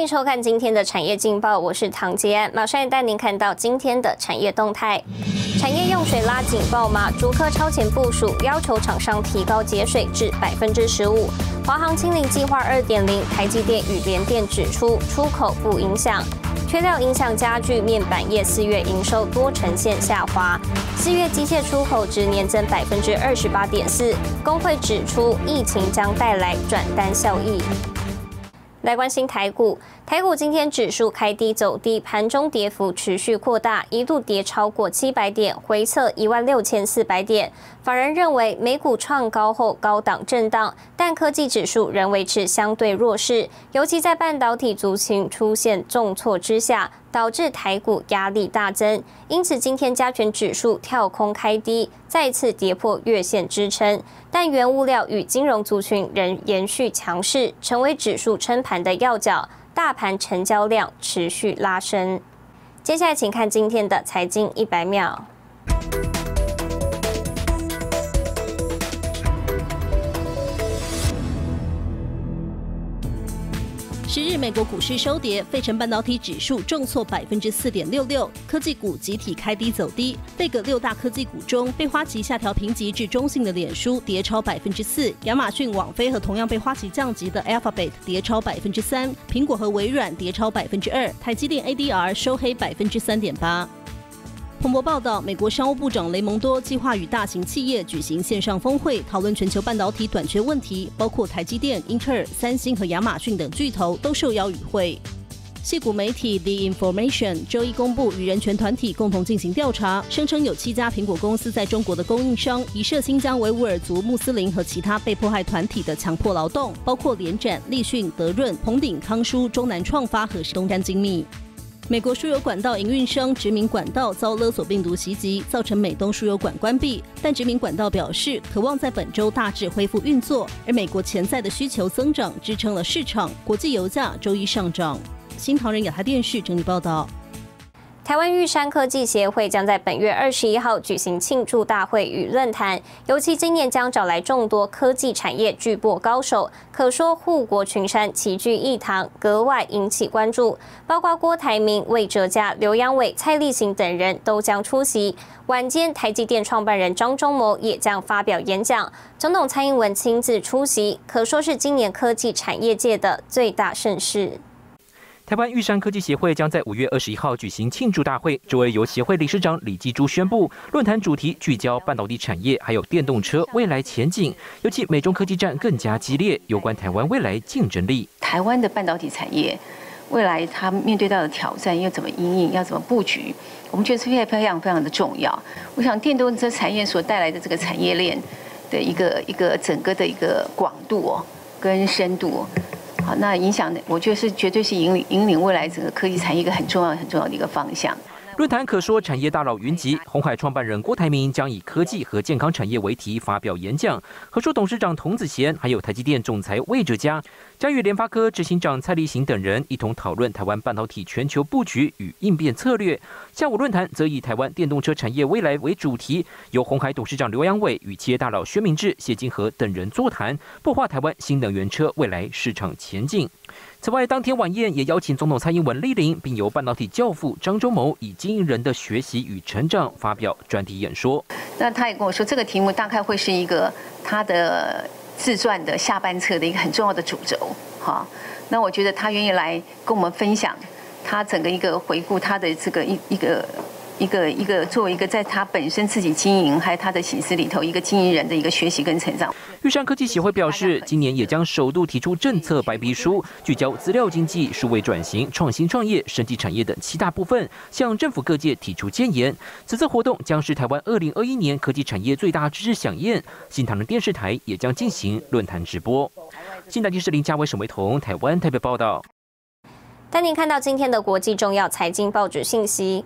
欢迎收看今天的产业劲报，我是唐杰安，马上带您看到今天的产业动态。产业用水拉警报码，竹科超前部署，要求厂商提高节水至百分之十五。华航清零计划二点零，台积电与联电指出出口不影响，缺料影响家具面板业四月营收多呈现下滑。四月机械出口值年增百分之二十八点四，工会指出疫情将带来转单效益。来关心台股，台股今天指数开低走低，盘中跌幅持续扩大，一度跌超过七百点，回测一万六千四百点。法人认为美股创高后高档震荡，但科技指数仍维持相对弱势，尤其在半导体族群出现重挫之下。导致台股压力大增，因此今天加权指数跳空开低，再次跌破月线支撑。但原物料与金融族群仍延续强势，成为指数撑盘的要角。大盘成交量持续拉升。接下来，请看今天的财经一百秒。十日美国股市收跌，费城半导体指数重挫百分之四点六六，科技股集体开低走低。贝格六大科技股中，被花旗下调评级至中性的脸书跌超百分之四，亚马逊、网飞和同样被花旗降级的 Alphabet 跌超百分之三，苹果和微软跌超百分之二，台积电 ADR 收黑百分之三点八。彭博报道，美国商务部长雷蒙多计划与大型企业举行线上峰会，讨论全球半导体短缺问题，包括台积电、英特尔、三星和亚马逊等巨头都受邀与会。戏股媒体 The Information 周一公布与人权团体共同进行调查，声称有七家苹果公司在中国的供应商以涉新疆维吾尔族穆斯林和其他被迫害团体的强迫劳动，包括联展、立讯、德润、鹏鼎、康舒、中南创发和东山精密。美国输油管道营运商殖民管道遭勒索病毒袭击，造成美东输油管关闭。但殖民管道表示，渴望在本周大致恢复运作。而美国潜在的需求增长支撑了市场，国际油价周一上涨。新唐人亚太电视整理报道。台湾玉山科技协会将在本月二十一号举行庆祝大会与论坛，尤其今年将找来众多科技产业巨擘高手，可说护国群山齐聚一堂，格外引起关注。包括郭台铭、魏哲嘉、刘阳伟、蔡立行等人都将出席。晚间，台积电创办人张忠谋也将发表演讲，总统蔡英文亲自出席，可说是今年科技产业界的最大盛事。台湾玉山科技协会将在五月二十一号举行庆祝大会，周二由协会理事长李继珠宣布，论坛主题聚焦半导体产业，还有电动车未来前景，尤其美中科技战更加激烈，有关台湾未来竞争力。台湾的半导体产业未来它面对到的挑战，要怎么应应，要怎么布局，我们觉得是非常非常的重要。我想电动车产业所带来的这个产业链的一个一个整个的一个广度，跟深度。那影响我觉得是绝对是引领引领未来整个科技产业一个很重要很重要的一个方向。论坛可说产业大佬云集，红海创办人郭台铭将以科技和健康产业为题发表演讲，和说董事长童子贤，还有台积电总裁魏哲嘉，将与联发科执行长蔡立行等人一同讨论台湾半导体全球布局与应变策略。下午论坛则以台湾电动车产业未来为主题，由红海董事长刘阳伟与企业大佬薛明志、谢金河等人座谈，擘画台湾新能源车未来市场前景。此外，当天晚宴也邀请总统蔡英文莅临，并由半导体教父张忠谋以经营人的学习与成长发表专题演说。那他也跟我说，这个题目大概会是一个他的自传的下半册的一个很重要的主轴。哈，那我觉得他愿意来跟我们分享他整个一个回顾他的这个一一个。一个一个作为一个在他本身自己经营，还有他的形式里头一个经营人的一个学习跟成长。玉山科技协会表示，今年也将首度提出政策白皮书，聚焦资料经济、数位转型、创新创业、升级产业等七大部分，向政府各界提出建言。此次活动将是台湾二零二一年科技产业最大知识飨宴。新唐人电视台也将进行论坛直播。新台电视林家伟、沈维彤，台湾特别报道。带您看到今天的国际重要财经报纸信息。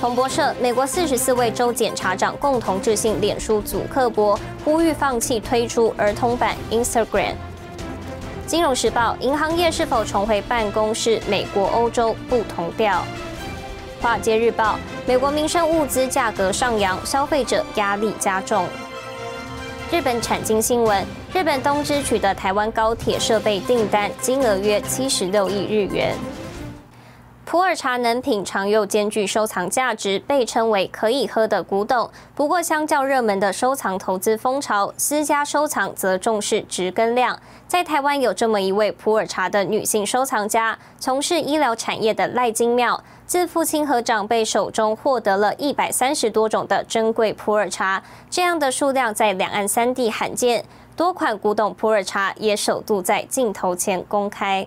彭博社：美国四十四位州检察长共同致信脸书祖克伯，呼吁放弃推出儿童版 Instagram。金融时报：银行业是否重回办公室？美国、欧洲不同调。华尔街日报：美国民生物资价格上扬，消费者压力加重。日本产经新闻：日本东芝取得台湾高铁设备订单，金额约七十六亿日元。普洱茶能品尝又兼具收藏价值，被称为可以喝的古董。不过，相较热门的收藏投资风潮，私家收藏则重视值跟量。在台湾有这么一位普洱茶的女性收藏家，从事医疗产业的赖金妙，自父亲和长辈手中获得了一百三十多种的珍贵普洱茶，这样的数量在两岸三地罕见。多款古董普洱茶也首度在镜头前公开。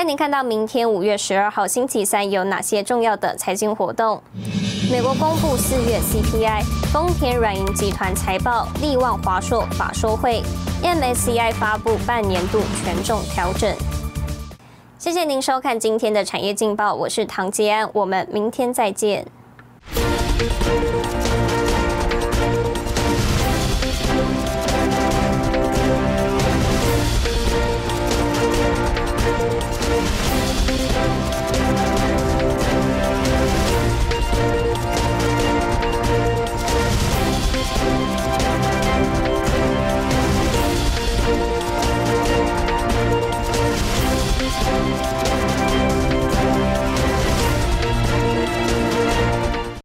带您看到明天五月十二号星期三有哪些重要的财经活动。美国公布四月 CPI，丰田软银集团财报，力旺华硕法说会，MSCI 发布半年度权重调整。谢谢您收看今天的产业劲报，我是唐吉安，我们明天再见。